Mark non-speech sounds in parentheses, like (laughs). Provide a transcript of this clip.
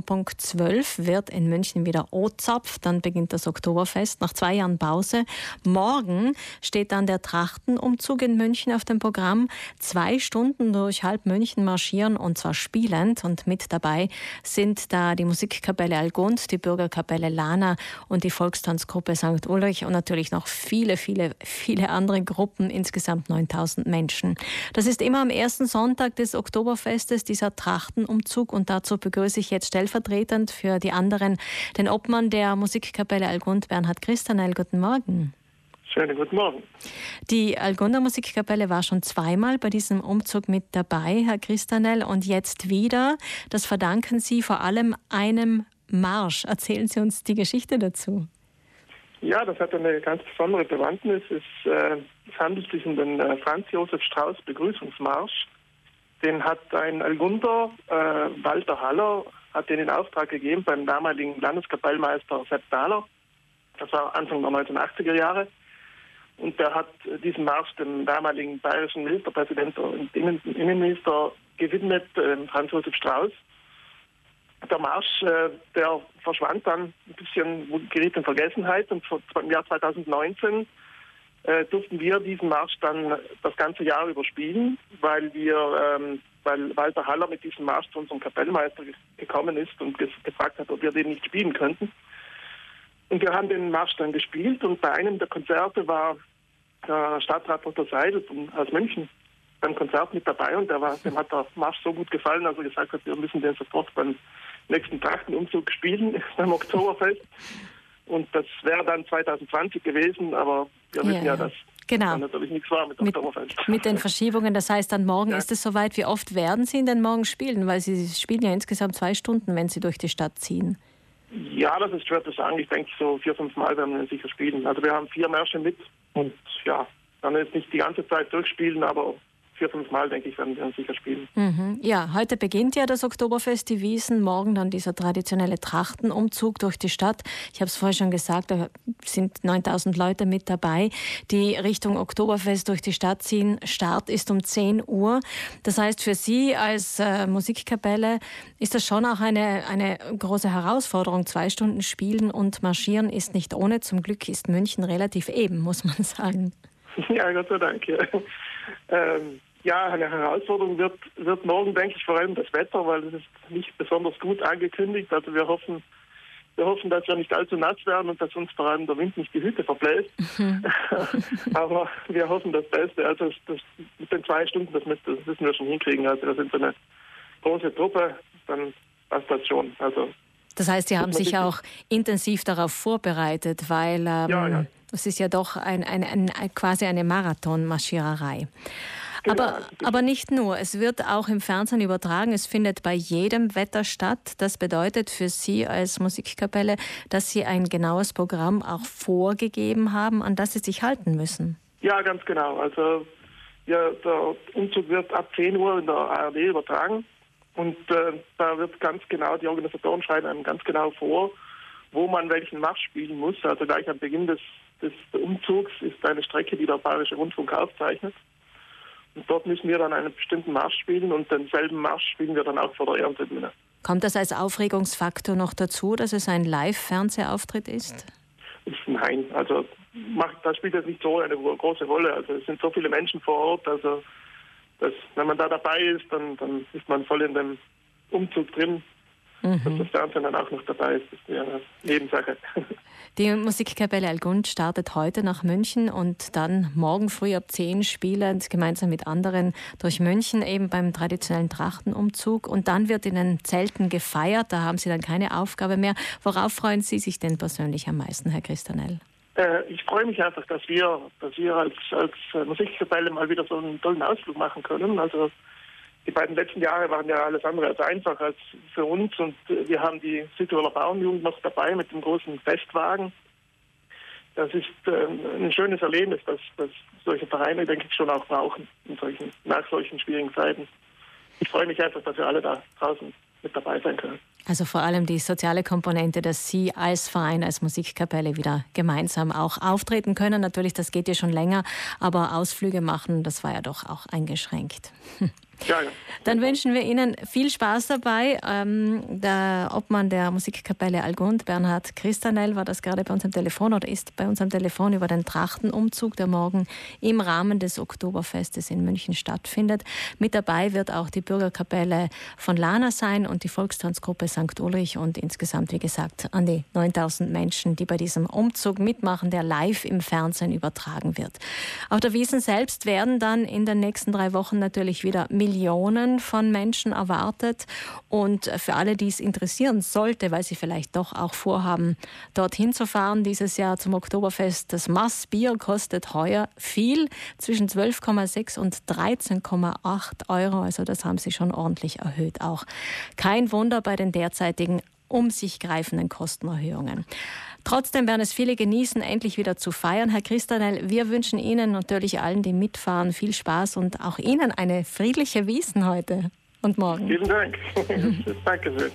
um Punkt 12 wird in München wieder O-Zapf. Dann beginnt das Oktoberfest nach zwei Jahren Pause. Morgen steht dann der Trachtenumzug in München auf dem Programm. Zwei Stunden durch halb München marschieren und zwar spielend. Und mit dabei sind da die Musikkapelle Algund, die Bürgerkapelle Lana und die Volkstanzgruppe St. Ulrich und natürlich noch viele, viele, viele andere Gruppen, insgesamt 9000 Menschen. Das ist immer am ersten Sonntag des Oktoberfestes dieser Trachtenumzug und dazu begrüße ich jetzt stellvertretend für die anderen den Obmann der Musikkapelle Algund, Bernhard Christanel. Guten Morgen. Schönen guten Morgen. Die Algunder Musikkapelle war schon zweimal bei diesem Umzug mit dabei, Herr Christanel, und jetzt wieder. Das verdanken Sie vor allem einem Marsch. Erzählen Sie uns die Geschichte dazu. Ja, das hat eine ganz besondere Bewandtnis. Es, äh, es handelt sich um den äh, Franz Josef Strauß Begrüßungsmarsch. Den hat ein Algunder, äh, Walter Haller, hat den in Auftrag gegeben beim damaligen Landeskapellmeister Sepp Dahler. Das war Anfang der 1980er Jahre. Und der hat diesen Marsch dem damaligen bayerischen Ministerpräsidenten und Innenminister gewidmet, Franz Josef Strauß. Der Marsch, äh, der verschwand dann ein bisschen, geriet in Vergessenheit und im Jahr 2019 äh, durften wir diesen Marsch dann das ganze Jahr überspielen, weil wir, ähm, weil Walter Haller mit diesem Marsch zu unserem Kapellmeister gekommen ist und gefragt hat, ob wir den nicht spielen könnten. Und wir haben den Marsch dann gespielt und bei einem der Konzerte war der Stadtrat Dr. Seidel aus München beim Konzert mit dabei und der war, dem hat der Marsch so gut gefallen, dass er gesagt hat, wir müssen den sofort beim nächsten Trachtenumzug spielen (laughs) beim Oktoberfest. Und das wäre dann 2020 gewesen, aber wir wissen ja, ja dass genau. natürlich nichts war mit, mit, mit den (laughs) Verschiebungen. Das heißt, dann morgen ja. ist es soweit. Wie oft werden Sie denn morgen spielen? Weil Sie spielen ja insgesamt zwei Stunden, wenn Sie durch die Stadt ziehen. Ja, das ist schwer zu sagen. Ich denke, so vier, fünf Mal werden wir sicher spielen. Also wir haben vier Märsche mit und ja, dann jetzt nicht die ganze Zeit durchspielen, aber vier, fünf Mal, denke ich, werden wir sicher spielen. Mhm. Ja, heute beginnt ja das Oktoberfest, die Wiesen, morgen dann dieser traditionelle Trachtenumzug durch die Stadt. Ich habe es vorher schon gesagt, da sind 9000 Leute mit dabei, die Richtung Oktoberfest durch die Stadt ziehen. Start ist um 10 Uhr. Das heißt, für Sie als äh, Musikkapelle ist das schon auch eine, eine große Herausforderung. Zwei Stunden spielen und marschieren ist nicht ohne. Zum Glück ist München relativ eben, muss man sagen. (laughs) Ja, Gott sei Dank. Ja. Ähm, ja, eine Herausforderung wird, wird morgen, denke ich, vor allem das Wetter, weil es ist nicht besonders gut angekündigt. Also wir hoffen, wir hoffen, dass wir nicht allzu nass werden und dass uns vor allem der Wind nicht die Hütte verbläst. Mhm. (laughs) Aber wir hoffen das Beste. Also das, das, mit den zwei Stunden, das, müssen, das müssen wir schon hinkriegen. Also wir sind so eine große Truppe, dann passt das schon. Also das heißt, Sie haben sich auch intensiv darauf vorbereitet, weil ähm, ja, ja. es ist ja doch ein, ein, ein, quasi eine Marathonmarschiererei. Genau. Aber, aber nicht nur, es wird auch im Fernsehen übertragen, es findet bei jedem Wetter statt. Das bedeutet für Sie als Musikkapelle, dass Sie ein genaues Programm auch vorgegeben haben, an das Sie sich halten müssen. Ja, ganz genau. Also ja, der Umzug wird ab 10 Uhr in der ARD übertragen und äh, da wird ganz genau, die Organisatoren schreiben einem ganz genau vor, wo man welchen Marsch spielen muss. Also gleich am Beginn des, des Umzugs ist eine Strecke, die der Bayerische Rundfunk aufzeichnet. Und dort müssen wir dann einen bestimmten Marsch spielen und denselben Marsch spielen wir dann auch vor der Ehrentribüne. Kommt das als Aufregungsfaktor noch dazu, dass es ein Live-Fernsehauftritt ist? Nein, also macht, das spielt jetzt nicht so eine große Rolle. Also es sind so viele Menschen vor Ort, also dass, wenn man da dabei ist, dann, dann ist man voll in dem Umzug drin. Mhm. Dass das Fernsehen dann auch noch dabei ist, ist eine Nebensache. (laughs) Die Musikkapelle Algund startet heute nach München und dann morgen früh ab 10 spielend gemeinsam mit anderen durch München eben beim traditionellen Trachtenumzug. Und dann wird in den Zelten gefeiert. Da haben Sie dann keine Aufgabe mehr. Worauf freuen Sie sich denn persönlich am meisten, Herr Christanell? Äh, ich freue mich einfach, dass wir, dass wir als, als Musikkapelle mal wieder so einen tollen Ausflug machen können. Also die beiden letzten Jahre waren ja alles andere als einfach als für uns und wir haben die Südtiroler Bauernjugend noch dabei mit dem großen Festwagen. Das ist äh, ein schönes Erlebnis, das, das solche Vereine, denke ich, schon auch brauchen in solchen, nach solchen schwierigen Zeiten. Ich freue mich einfach, dass wir alle da draußen mit dabei sein können. Also vor allem die soziale Komponente, dass Sie als Verein, als Musikkapelle wieder gemeinsam auch auftreten können. Natürlich, das geht ja schon länger, aber Ausflüge machen, das war ja doch auch eingeschränkt. (laughs) Ja, ja. Dann wünschen wir Ihnen viel Spaß dabei. Ähm, der Obmann der Musikkapelle Algund, Bernhard Christanel, war das gerade bei uns am Telefon oder ist bei uns am Telefon über den Trachtenumzug, der morgen im Rahmen des Oktoberfestes in München stattfindet. Mit dabei wird auch die Bürgerkapelle von Lana sein und die Volkstanzgruppe St. Ulrich und insgesamt, wie gesagt, an die 9000 Menschen, die bei diesem Umzug mitmachen, der live im Fernsehen übertragen wird. Auf der Wiesen selbst werden dann in den nächsten drei Wochen natürlich wieder Millionen von Menschen erwartet. Und für alle, die es interessieren sollte, weil sie vielleicht doch auch vorhaben, dorthin zu fahren dieses Jahr zum Oktoberfest, das Massbier kostet heuer viel, zwischen 12,6 und 13,8 Euro. Also das haben sie schon ordentlich erhöht auch. Kein Wunder bei den derzeitigen um sich greifenden Kostenerhöhungen. Trotzdem werden es viele genießen, endlich wieder zu feiern. Herr Christanel, wir wünschen Ihnen natürlich allen, die mitfahren, viel Spaß und auch Ihnen eine friedliche Wiesen heute und morgen. Vielen Dank. (laughs) Danke sehr.